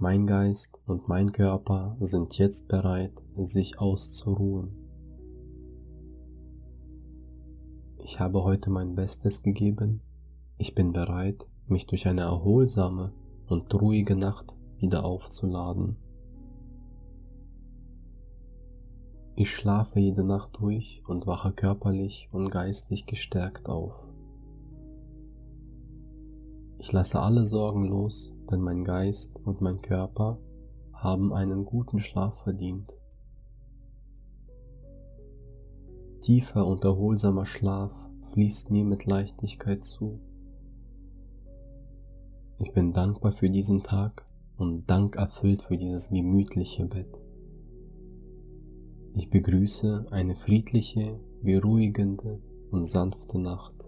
Mein Geist und mein Körper sind jetzt bereit, sich auszuruhen. Ich habe heute mein Bestes gegeben. Ich bin bereit, mich durch eine erholsame und ruhige Nacht wieder aufzuladen. Ich schlafe jede Nacht durch und wache körperlich und geistlich gestärkt auf. Ich lasse alle Sorgen los, denn mein Geist und mein Körper haben einen guten Schlaf verdient. Tiefer und erholsamer Schlaf fließt mir mit Leichtigkeit zu. Ich bin dankbar für diesen Tag und dankerfüllt für dieses gemütliche Bett. Ich begrüße eine friedliche, beruhigende und sanfte Nacht.